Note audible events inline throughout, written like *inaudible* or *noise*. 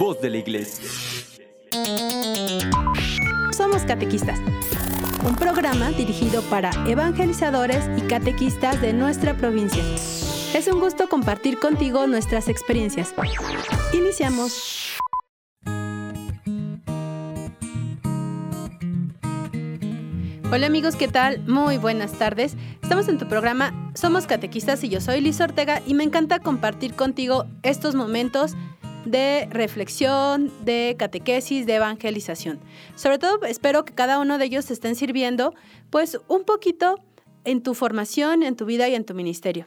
Voz de la Iglesia. Somos Catequistas, un programa dirigido para evangelizadores y catequistas de nuestra provincia. Es un gusto compartir contigo nuestras experiencias. Iniciamos. Hola amigos, ¿qué tal? Muy buenas tardes. Estamos en tu programa Somos Catequistas y yo soy Liz Ortega y me encanta compartir contigo estos momentos de reflexión, de catequesis, de evangelización. Sobre todo espero que cada uno de ellos te estén sirviendo pues un poquito en tu formación, en tu vida y en tu ministerio.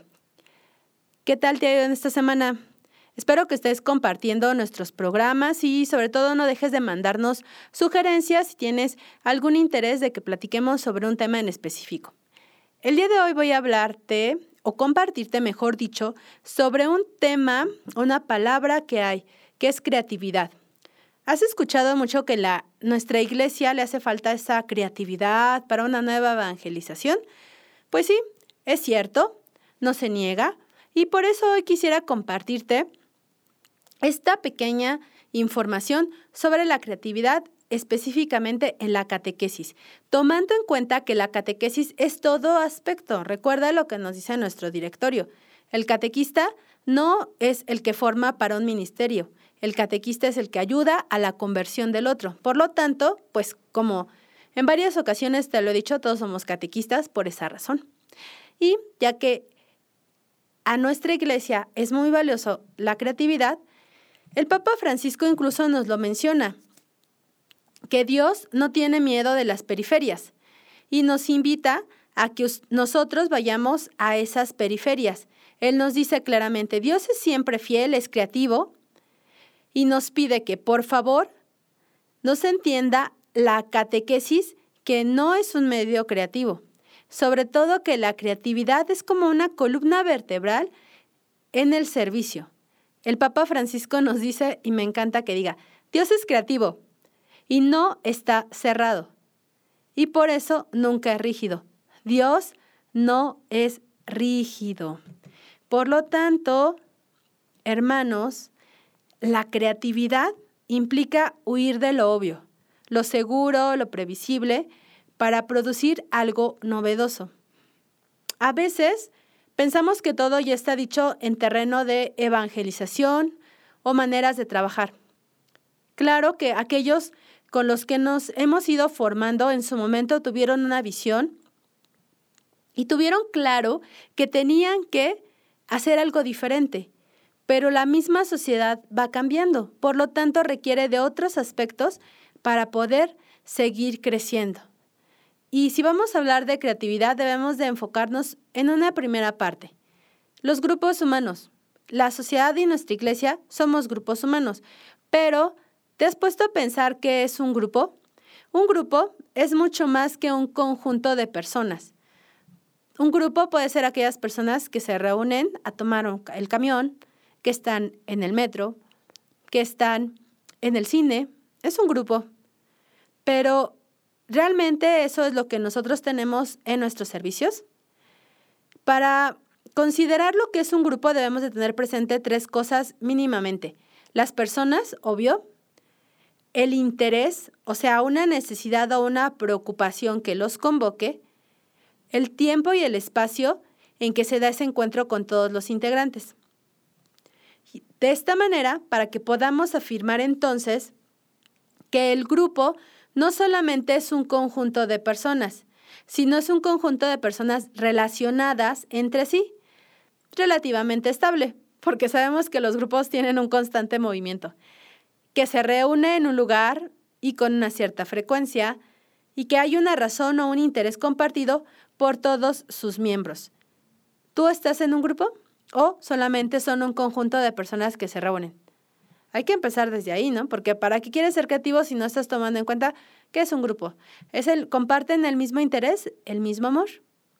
¿Qué tal te ha ido en esta semana? Espero que estés compartiendo nuestros programas y sobre todo no dejes de mandarnos sugerencias si tienes algún interés de que platiquemos sobre un tema en específico. El día de hoy voy a hablarte o compartirte, mejor dicho, sobre un tema, una palabra que hay, que es creatividad. ¿Has escuchado mucho que la, nuestra iglesia le hace falta esa creatividad para una nueva evangelización? Pues sí, es cierto, no se niega, y por eso hoy quisiera compartirte esta pequeña información sobre la creatividad específicamente en la catequesis, tomando en cuenta que la catequesis es todo aspecto. Recuerda lo que nos dice nuestro directorio. El catequista no es el que forma para un ministerio. El catequista es el que ayuda a la conversión del otro. Por lo tanto, pues como en varias ocasiones te lo he dicho, todos somos catequistas por esa razón. Y ya que a nuestra iglesia es muy valioso la creatividad, el Papa Francisco incluso nos lo menciona que Dios no tiene miedo de las periferias y nos invita a que nosotros vayamos a esas periferias. Él nos dice claramente, Dios es siempre fiel, es creativo y nos pide que por favor nos entienda la catequesis que no es un medio creativo. Sobre todo que la creatividad es como una columna vertebral en el servicio. El Papa Francisco nos dice, y me encanta que diga, Dios es creativo, y no está cerrado. Y por eso nunca es rígido. Dios no es rígido. Por lo tanto, hermanos, la creatividad implica huir de lo obvio, lo seguro, lo previsible, para producir algo novedoso. A veces pensamos que todo ya está dicho en terreno de evangelización o maneras de trabajar. Claro que aquellos con los que nos hemos ido formando en su momento tuvieron una visión y tuvieron claro que tenían que hacer algo diferente, pero la misma sociedad va cambiando, por lo tanto requiere de otros aspectos para poder seguir creciendo. Y si vamos a hablar de creatividad, debemos de enfocarnos en una primera parte. Los grupos humanos. La sociedad y nuestra iglesia somos grupos humanos, pero ¿Te has puesto a pensar qué es un grupo? Un grupo es mucho más que un conjunto de personas. Un grupo puede ser aquellas personas que se reúnen a tomar el camión, que están en el metro, que están en el cine. Es un grupo. Pero ¿realmente eso es lo que nosotros tenemos en nuestros servicios? Para considerar lo que es un grupo debemos de tener presente tres cosas mínimamente. Las personas, obvio, el interés, o sea, una necesidad o una preocupación que los convoque, el tiempo y el espacio en que se da ese encuentro con todos los integrantes. De esta manera, para que podamos afirmar entonces que el grupo no solamente es un conjunto de personas, sino es un conjunto de personas relacionadas entre sí, relativamente estable, porque sabemos que los grupos tienen un constante movimiento que se reúne en un lugar y con una cierta frecuencia, y que hay una razón o un interés compartido por todos sus miembros. ¿Tú estás en un grupo o solamente son un conjunto de personas que se reúnen? Hay que empezar desde ahí, ¿no? Porque para qué quieres ser creativo si no estás tomando en cuenta que es un grupo. Es el comparten el mismo interés, el mismo amor.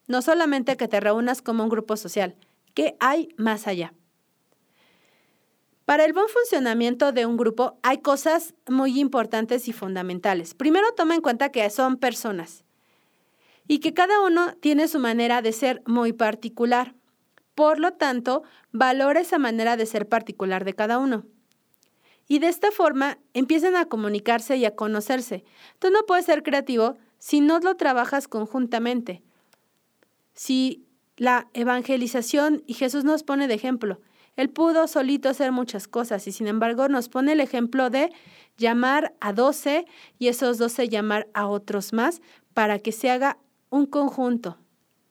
No solamente que te reúnas como un grupo social, ¿qué hay más allá? Para el buen funcionamiento de un grupo hay cosas muy importantes y fundamentales. Primero toma en cuenta que son personas y que cada uno tiene su manera de ser muy particular. Por lo tanto, valora esa manera de ser particular de cada uno. Y de esta forma empiezan a comunicarse y a conocerse. Tú no puedes ser creativo si no lo trabajas conjuntamente. Si la evangelización, y Jesús nos pone de ejemplo, él pudo solito hacer muchas cosas y sin embargo nos pone el ejemplo de llamar a doce y esos doce llamar a otros más para que se haga un conjunto,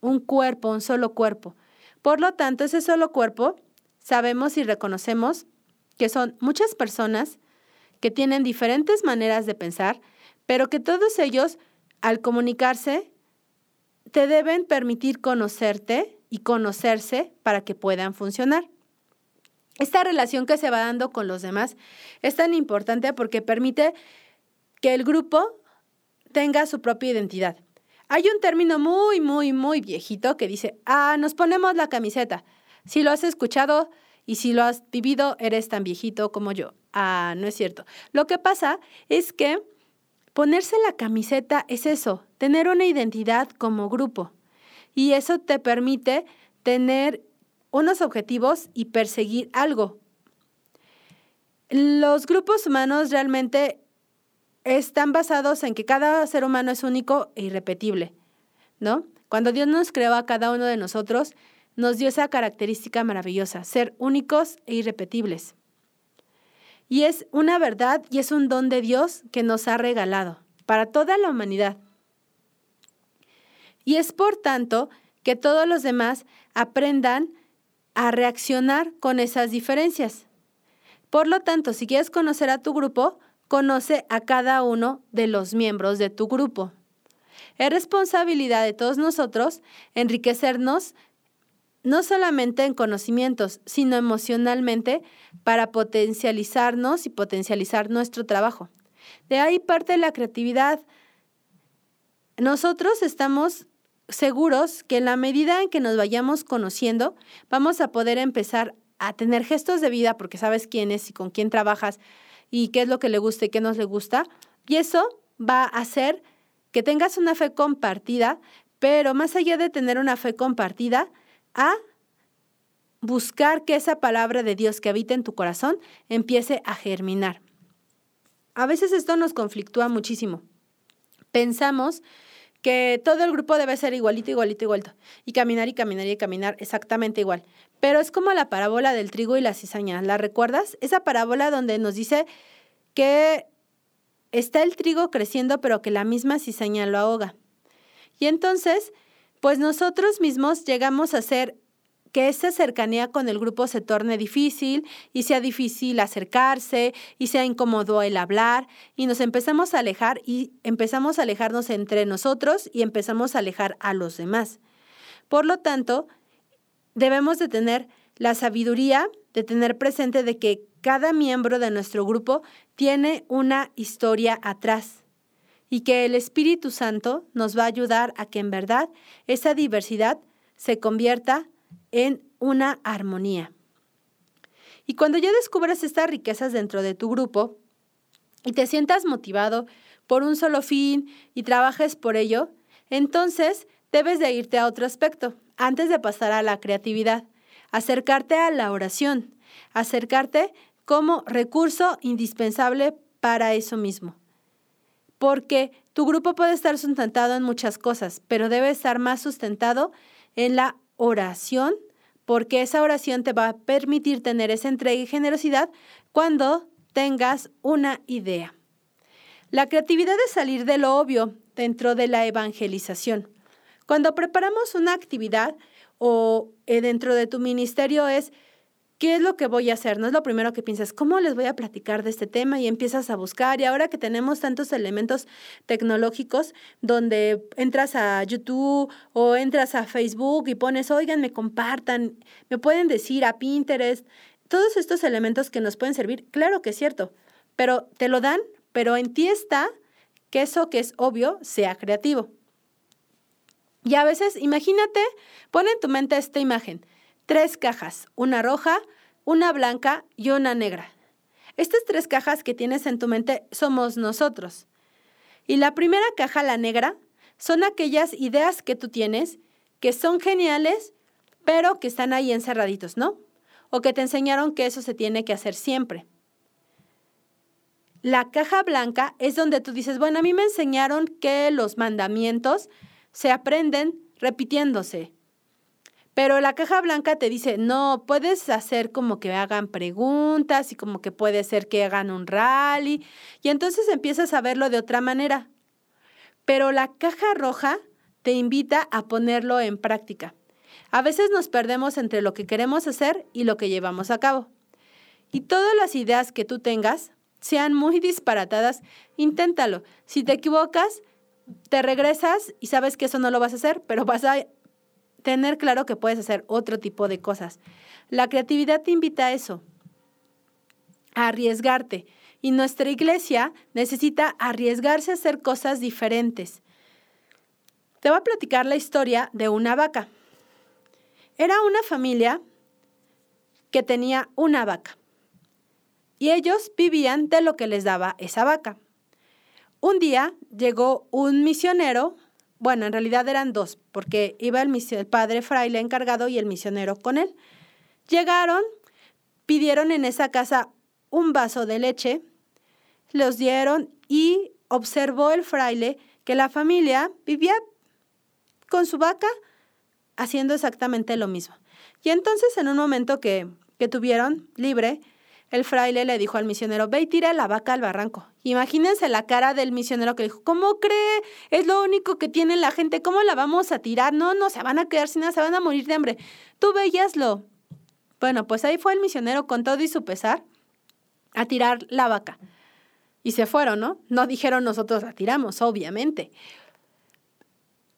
un cuerpo, un solo cuerpo. Por lo tanto, ese solo cuerpo sabemos y reconocemos que son muchas personas que tienen diferentes maneras de pensar, pero que todos ellos, al comunicarse, te deben permitir conocerte y conocerse para que puedan funcionar. Esta relación que se va dando con los demás es tan importante porque permite que el grupo tenga su propia identidad. Hay un término muy, muy, muy viejito que dice, ah, nos ponemos la camiseta. Si lo has escuchado y si lo has vivido, eres tan viejito como yo. Ah, no es cierto. Lo que pasa es que ponerse la camiseta es eso, tener una identidad como grupo. Y eso te permite tener unos objetivos y perseguir algo. Los grupos humanos realmente están basados en que cada ser humano es único e irrepetible, ¿no? Cuando Dios nos creó a cada uno de nosotros, nos dio esa característica maravillosa, ser únicos e irrepetibles. Y es una verdad y es un don de Dios que nos ha regalado para toda la humanidad. Y es por tanto que todos los demás aprendan a reaccionar con esas diferencias. Por lo tanto, si quieres conocer a tu grupo, conoce a cada uno de los miembros de tu grupo. Es responsabilidad de todos nosotros enriquecernos no solamente en conocimientos, sino emocionalmente para potencializarnos y potencializar nuestro trabajo. De ahí parte la creatividad. Nosotros estamos seguros que en la medida en que nos vayamos conociendo, vamos a poder empezar a tener gestos de vida porque sabes quién es y con quién trabajas y qué es lo que le gusta y qué no le gusta. Y eso va a hacer que tengas una fe compartida, pero más allá de tener una fe compartida, a buscar que esa palabra de Dios que habita en tu corazón empiece a germinar. A veces esto nos conflictúa muchísimo. Pensamos que todo el grupo debe ser igualito, igualito, igualito, y caminar y caminar y caminar exactamente igual. Pero es como la parábola del trigo y la cizaña. ¿La recuerdas? Esa parábola donde nos dice que está el trigo creciendo, pero que la misma cizaña lo ahoga. Y entonces, pues nosotros mismos llegamos a ser que esa cercanía con el grupo se torne difícil y sea difícil acercarse y sea incómodo el hablar y nos empezamos a alejar y empezamos a alejarnos entre nosotros y empezamos a alejar a los demás. Por lo tanto, debemos de tener la sabiduría de tener presente de que cada miembro de nuestro grupo tiene una historia atrás y que el Espíritu Santo nos va a ayudar a que en verdad esa diversidad se convierta en una armonía. Y cuando ya descubras estas riquezas dentro de tu grupo y te sientas motivado por un solo fin y trabajes por ello, entonces debes de irte a otro aspecto, antes de pasar a la creatividad, acercarte a la oración, acercarte como recurso indispensable para eso mismo. Porque tu grupo puede estar sustentado en muchas cosas, pero debe estar más sustentado en la oración, porque esa oración te va a permitir tener esa entrega y generosidad cuando tengas una idea. La creatividad es salir de lo obvio dentro de la evangelización. Cuando preparamos una actividad o eh, dentro de tu ministerio es ¿Qué es lo que voy a hacer? No es lo primero que piensas, ¿cómo les voy a platicar de este tema? Y empiezas a buscar. Y ahora que tenemos tantos elementos tecnológicos donde entras a YouTube o entras a Facebook y pones, oigan, me compartan, me pueden decir a Pinterest, todos estos elementos que nos pueden servir, claro que es cierto, pero te lo dan, pero en ti está que eso que es obvio sea creativo. Y a veces, imagínate, pon en tu mente esta imagen tres cajas, una roja, una blanca y una negra. Estas tres cajas que tienes en tu mente somos nosotros. Y la primera caja, la negra, son aquellas ideas que tú tienes que son geniales, pero que están ahí encerraditos, ¿no? O que te enseñaron que eso se tiene que hacer siempre. La caja blanca es donde tú dices, bueno, a mí me enseñaron que los mandamientos se aprenden repitiéndose. Pero la caja blanca te dice, no, puedes hacer como que hagan preguntas y como que puede ser que hagan un rally. Y entonces empiezas a verlo de otra manera. Pero la caja roja te invita a ponerlo en práctica. A veces nos perdemos entre lo que queremos hacer y lo que llevamos a cabo. Y todas las ideas que tú tengas, sean muy disparatadas, inténtalo. Si te equivocas, te regresas y sabes que eso no lo vas a hacer, pero vas a tener claro que puedes hacer otro tipo de cosas. La creatividad te invita a eso, a arriesgarte. Y nuestra iglesia necesita arriesgarse a hacer cosas diferentes. Te voy a platicar la historia de una vaca. Era una familia que tenía una vaca. Y ellos vivían de lo que les daba esa vaca. Un día llegó un misionero bueno, en realidad eran dos, porque iba el, padre fraile encargado y el misionero con él. Llegaron, pidieron en esa casa un vaso de leche, los dieron y observó el fraile que la familia vivía con su vaca haciendo exactamente lo mismo. Y entonces en un momento que, que tuvieron libre, el fraile le dijo al misionero, ve y tira la vaca al barranco. Imagínense la cara del misionero que dijo, ¿cómo cree? Es lo único que tiene la gente, ¿cómo la vamos a tirar? No, no, se van a quedar sin nada, se van a morir de hambre. Tú veíaslo. Bueno, pues ahí fue el misionero con todo y su pesar a tirar la vaca. Y se fueron, ¿no? No dijeron nosotros la tiramos, obviamente.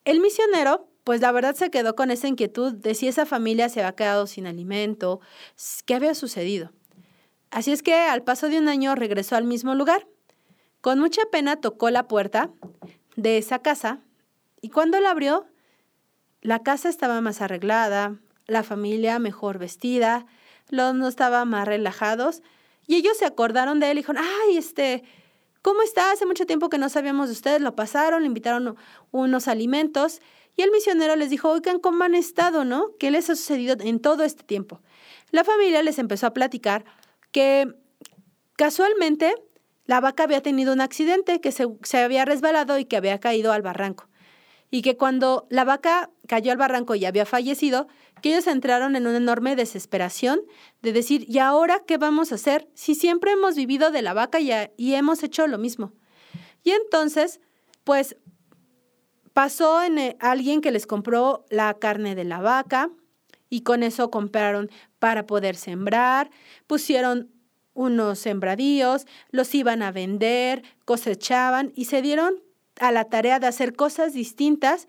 El misionero, pues la verdad se quedó con esa inquietud de si esa familia se había quedado sin alimento, qué había sucedido. Así es que al paso de un año regresó al mismo lugar. Con mucha pena tocó la puerta de esa casa y cuando la abrió, la casa estaba más arreglada, la familia mejor vestida, los no estaban más relajados y ellos se acordaron de él y dijeron, ay, este, ¿cómo está? Hace mucho tiempo que no sabíamos de ustedes, lo pasaron, le invitaron unos alimentos y el misionero les dijo, oigan, ¿cómo han estado, no? ¿Qué les ha sucedido en todo este tiempo? La familia les empezó a platicar que casualmente la vaca había tenido un accidente, que se, había resbalado y que había caído al barranco. Y que cuando la vaca cayó al barranco y había fallecido, que ellos entraron en una enorme desesperación de decir, ¿y ahora qué vamos a hacer si siempre hemos vivido de la vaca y, y hemos hecho lo mismo? Y entonces, pues pasó en eh, alguien que les compró la carne de la vaca y con eso compraron para poder sembrar, pusieron unos sembradíos, los iban a vender, cosechaban y se dieron a la tarea de hacer cosas distintas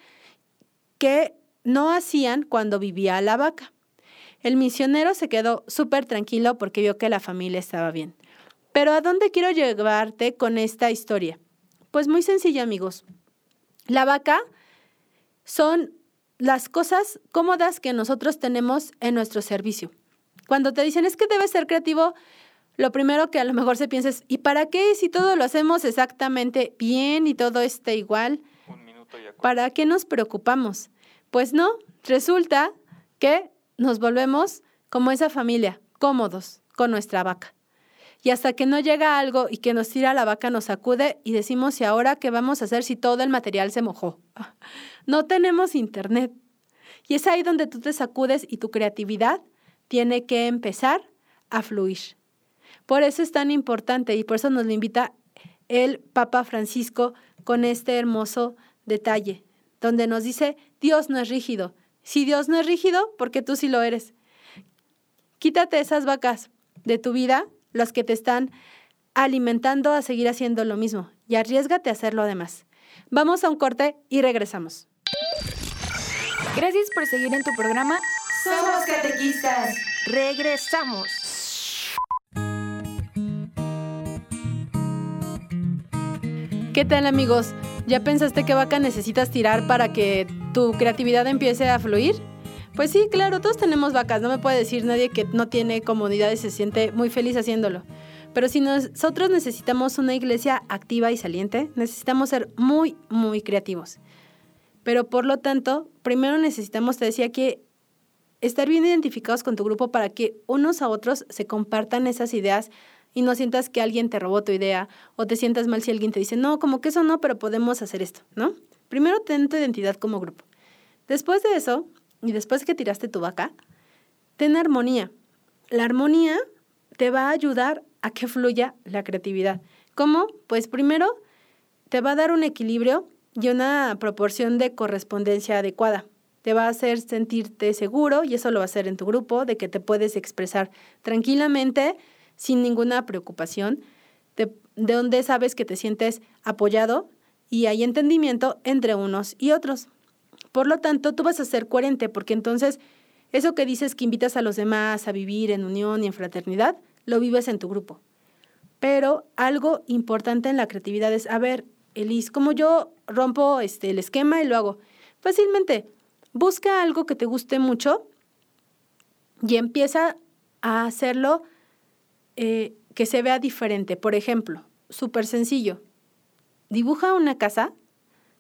que no hacían cuando vivía la vaca. El misionero se quedó súper tranquilo porque vio que la familia estaba bien. Pero ¿a dónde quiero llevarte con esta historia? Pues muy sencilla, amigos. La vaca son las cosas cómodas que nosotros tenemos en nuestro servicio. Cuando te dicen es que debes ser creativo, lo primero que a lo mejor se piensa es, ¿y para qué si todo lo hacemos exactamente bien y todo está igual? ¿Para qué nos preocupamos? Pues no, resulta que nos volvemos como esa familia, cómodos con nuestra vaca. Y hasta que no llega algo y que nos tira la vaca, nos sacude y decimos, ¿y ahora qué vamos a hacer si todo el material se mojó? *laughs* No tenemos internet. Y es ahí donde tú te sacudes y tu creatividad tiene que empezar a fluir. Por eso es tan importante y por eso nos lo invita el Papa Francisco con este hermoso detalle, donde nos dice, Dios no es rígido. Si Dios no es rígido, porque tú sí lo eres. Quítate esas vacas de tu vida, las que te están alimentando a seguir haciendo lo mismo, y arriesgate a hacerlo además. Vamos a un corte y regresamos. Gracias por seguir en tu programa. Somos catequistas. Regresamos. ¿Qué tal amigos? ¿Ya pensaste qué vaca necesitas tirar para que tu creatividad empiece a fluir? Pues sí, claro, todos tenemos vacas, no me puede decir nadie que no tiene comodidad y se siente muy feliz haciéndolo. Pero si nosotros necesitamos una iglesia activa y saliente, necesitamos ser muy, muy creativos. Pero por lo tanto, primero necesitamos, te decía, que estar bien identificados con tu grupo para que unos a otros se compartan esas ideas y no sientas que alguien te robó tu idea o te sientas mal si alguien te dice, no, como que eso no, pero podemos hacer esto, ¿no? Primero ten tu identidad como grupo. Después de eso, y después que tiraste tu vaca, ten armonía. La armonía te va a ayudar a que fluya la creatividad. ¿Cómo? Pues primero te va a dar un equilibrio y una proporción de correspondencia adecuada. Te va a hacer sentirte seguro y eso lo va a hacer en tu grupo, de que te puedes expresar tranquilamente, sin ninguna preocupación, de, de donde sabes que te sientes apoyado y hay entendimiento entre unos y otros. Por lo tanto, tú vas a ser coherente porque entonces eso que dices que invitas a los demás a vivir en unión y en fraternidad, lo vives en tu grupo. Pero algo importante en la creatividad es, a ver, Elis, como yo rompo este, el esquema y lo hago? Fácilmente, busca algo que te guste mucho y empieza a hacerlo eh, que se vea diferente. Por ejemplo, súper sencillo, dibuja una casa,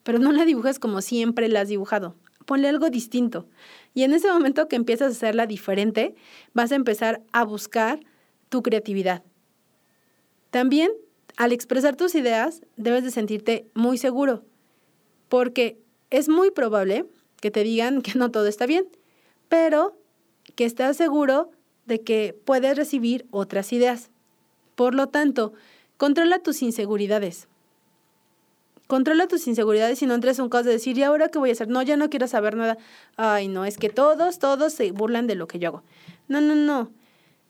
pero no la dibujas como siempre la has dibujado. Ponle algo distinto. Y en ese momento que empiezas a hacerla diferente, vas a empezar a buscar tu creatividad. También, al expresar tus ideas, debes de sentirte muy seguro, porque es muy probable que te digan que no todo está bien, pero que estás seguro de que puedes recibir otras ideas. Por lo tanto, controla tus inseguridades. Controla tus inseguridades y no entres en un caos de decir, ¿y ahora qué voy a hacer? No, ya no quiero saber nada. Ay, no, es que todos, todos se burlan de lo que yo hago. No, no, no.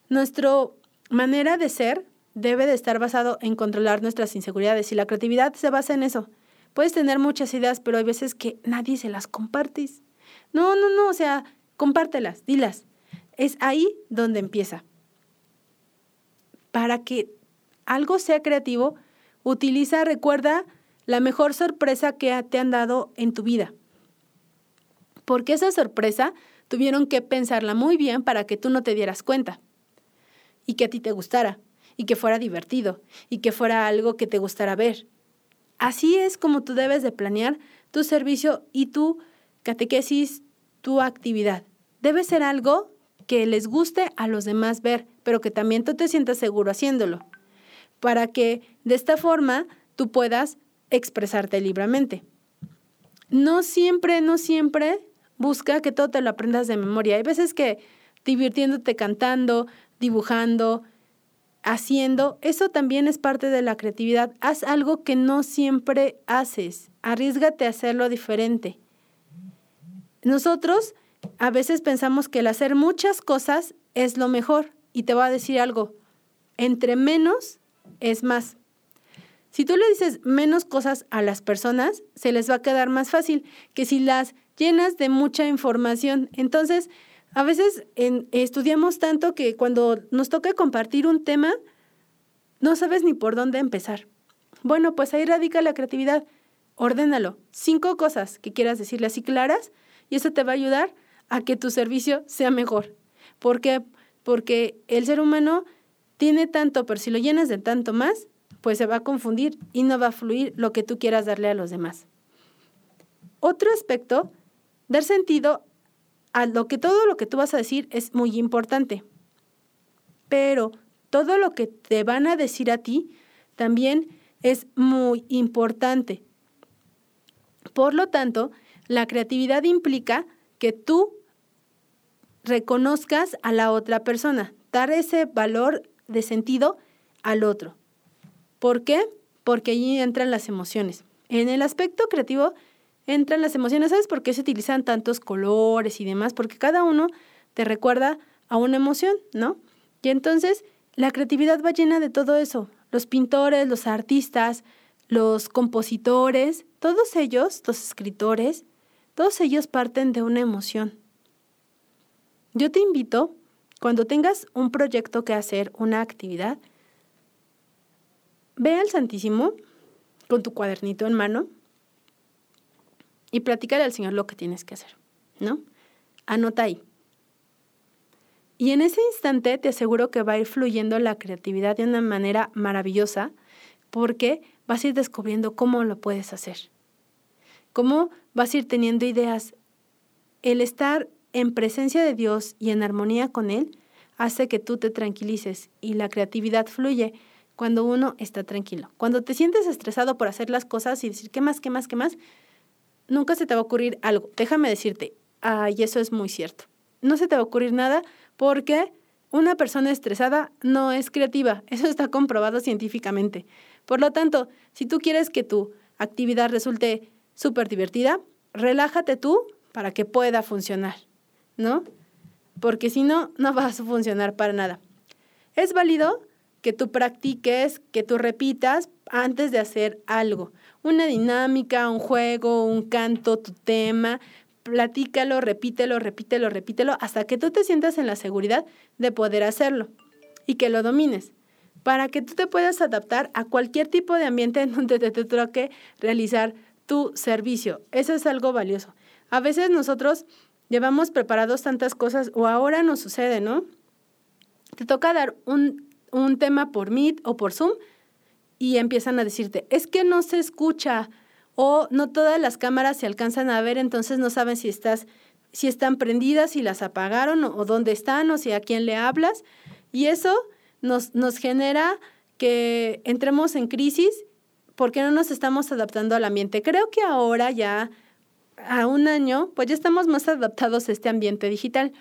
Nuestra manera de ser debe de estar basado en controlar nuestras inseguridades y la creatividad se basa en eso. Puedes tener muchas ideas, pero hay veces que nadie se las compartes. No, no, no, o sea, compártelas, dilas. Es ahí donde empieza. Para que algo sea creativo, utiliza, recuerda, la mejor sorpresa que te han dado en tu vida. Porque esa sorpresa tuvieron que pensarla muy bien para que tú no te dieras cuenta y que a ti te gustara y que fuera divertido y que fuera algo que te gustara ver. Así es como tú debes de planear tu servicio y tu catequesis, tu actividad. Debe ser algo que les guste a los demás ver, pero que también tú te sientas seguro haciéndolo, para que de esta forma tú puedas expresarte libremente. No siempre, no siempre busca que todo te lo aprendas de memoria. Hay veces que divirtiéndote cantando, dibujando, haciendo, eso también es parte de la creatividad. Haz algo que no siempre haces. Arriesgate a hacerlo diferente. Nosotros a veces pensamos que el hacer muchas cosas es lo mejor. Y te voy a decir algo, entre menos es más. Si tú le dices menos cosas a las personas, se les va a quedar más fácil que si las llenas de mucha información. Entonces, a veces estudiamos tanto que cuando nos toca compartir un tema, no sabes ni por dónde empezar. Bueno, pues ahí radica la creatividad. Ordénalo. Cinco cosas que quieras decirle así claras y eso te va a ayudar a que tu servicio sea mejor. ¿Por qué? Porque el ser humano tiene tanto, pero si lo llenas de tanto más, pues se va a confundir y no va a fluir lo que tú quieras darle a los demás. Otro aspecto, dar sentido a lo que todo lo que tú vas a decir es muy importante. Pero todo lo que te van a decir a ti también es muy importante. Por lo tanto, la creatividad implica que tú reconozcas a la otra persona, dar ese valor de sentido al otro. ¿Por qué? Porque allí entran las emociones. En el aspecto creativo entran las emociones. ¿Sabes por qué se utilizan tantos colores y demás? Porque cada uno te recuerda a una emoción, ¿no? Y entonces la creatividad va llena de todo eso. Los pintores, los artistas, los compositores, todos ellos, los escritores, todos ellos parten de una emoción. Yo te invito, cuando tengas un proyecto que hacer, una actividad, Ve al Santísimo con tu cuadernito en mano y platícale al Señor lo que tienes que hacer, ¿no? Anota ahí. Y en ese instante te aseguro que va a ir fluyendo la creatividad de una manera maravillosa porque vas a ir descubriendo cómo lo puedes hacer. Cómo vas a ir teniendo ideas. El estar en presencia de Dios y en armonía con Él hace que tú te tranquilices y la creatividad fluye cuando uno está tranquilo. Cuando te sientes estresado por hacer las cosas y decir, ¿qué más, qué más, qué más? Nunca se te va a ocurrir algo. Déjame decirte, ay, eso es muy cierto. No se te va a ocurrir nada porque una persona estresada no es creativa. *laughs* Eso está comprobado científicamente. Por lo tanto, si tú quieres que tu actividad resulte súper divertida, relájate tú para que pueda funcionar, ¿no? Porque si no, no *laughs* vas a funcionar para nada. Es válido que tú practiques, que tú repitas antes de hacer algo. Una dinámica, un juego, un canto, tu tema. Platícalo, repítelo, repítelo, repítelo, hasta que tú te sientas en la seguridad de poder hacerlo y que lo domines para que tú te puedas adaptar a cualquier tipo de ambiente *laughs* en donde te, te toque realizar tu servicio. Eso es algo valioso. A veces nosotros llevamos preparados tantas cosas o ahora nos sucede, ¿no? Te toca dar un, un tema por Meet o por Zoom y empiezan a decirte, es que no se escucha o no todas las cámaras se alcanzan a ver, entonces no saben si estás si están prendidas, si las apagaron o, dónde están o si a quién le hablas. Y eso nos, nos genera que entremos en crisis porque no nos estamos adaptando al ambiente. Creo que ahora ya, a un año, pues ya estamos más adaptados a este ambiente digital,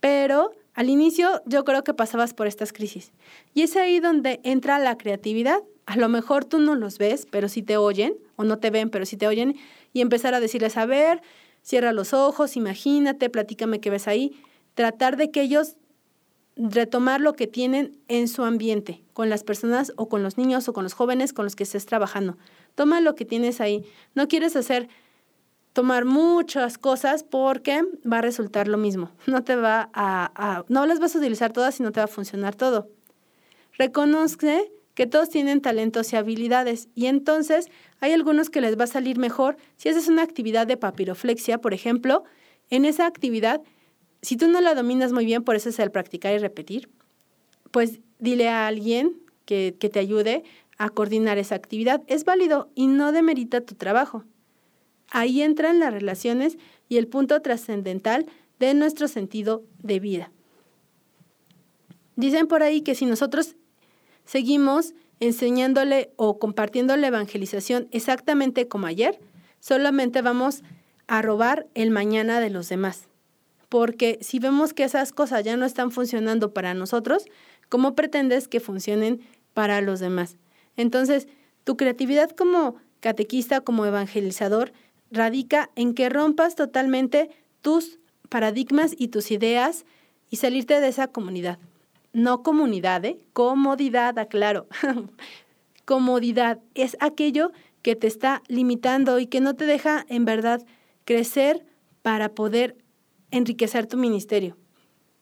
pero al inicio yo creo que pasabas por estas crisis. Y es ahí donde entra la creatividad. A lo mejor tú no los ves, pero sí te oyen, o no te ven, pero sí te oyen, y empezar a decirles, a ver, cierra los ojos, imagínate, platícame qué ves ahí. Tratar de que ellos retomar lo que tienen en su ambiente, con las personas o con los niños o con los jóvenes con los que estés trabajando. Toma lo que tienes ahí. No quieres hacer tomar muchas cosas porque va a resultar lo mismo. *laughs* No te va a, no las vas a utilizar todas y no te va a funcionar todo. Reconoce que todos tienen talentos y habilidades y entonces hay algunos que les va a salir mejor si haces una actividad de papiroflexia, por ejemplo, en esa actividad si tú no la dominas muy bien, por eso es el practicar y repetir, pues dile a alguien que, que te ayude a coordinar esa actividad. Es válido y no demerita tu trabajo. Ahí entran las relaciones y el punto trascendental de nuestro sentido de vida. Dicen por ahí que si nosotros seguimos enseñándole o compartiendo la evangelización exactamente como ayer, solamente vamos a robar el mañana de los demás porque si vemos que esas cosas ya no están funcionando para nosotros, ¿cómo pretendes que funcionen para los demás? Entonces, tu creatividad como catequista, como evangelizador, radica en que rompas totalmente tus paradigmas y tus ideas y salirte de esa comunidad. No comunidad, ¿eh? Comodidad, aclaro. *laughs* Comodidad es aquello que te está limitando y que no te deja en verdad crecer para poder enriquecer tu ministerio.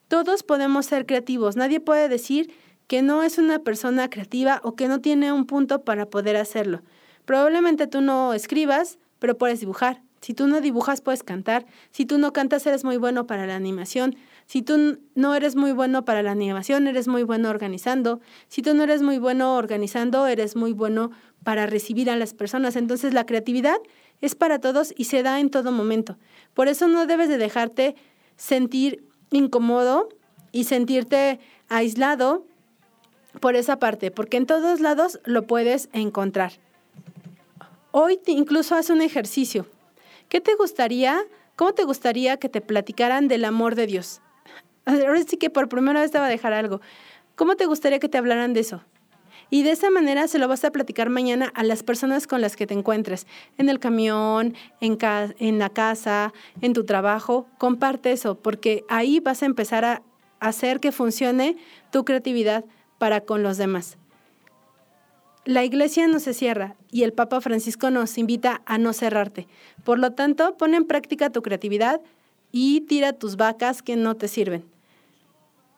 Todos podemos ser creativos. Nadie puede decir que no es una persona creativa o que no tiene un punto para poder hacerlo. Probablemente tú no escribas, pero puedes dibujar. Si tú no dibujas, puedes cantar. Si tú no cantas, eres muy bueno para la animación. Si tú no eres muy bueno para la animación, eres muy bueno organizando. Si tú no eres muy bueno organizando, eres muy bueno para recibir a las personas. Entonces la creatividad es para todos y se da en todo momento. Por eso no debes de dejarte sentir incómodo y sentirte aislado por esa parte, porque en todos lados lo puedes encontrar. Hoy incluso haz un ejercicio. ¿Qué te gustaría, cómo te gustaría que te platicaran del amor de Dios? Ahora sí que por primera vez te va a dejar algo. ¿Cómo te gustaría que te hablaran de eso? Y de esa manera se lo vas a platicar mañana a las personas con las que te encuentres, en el camión, en, en la casa, en tu trabajo. Comparte eso, porque ahí vas a empezar a hacer que funcione tu creatividad para con los demás. La iglesia no se cierra y el Papa Francisco nos invita a no cerrarte. Por lo tanto, pon en práctica tu creatividad y tira tus vacas que no te sirven.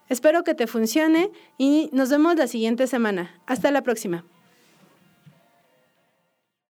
Espero que te funcione y nos vemos la siguiente semana. Hasta la próxima.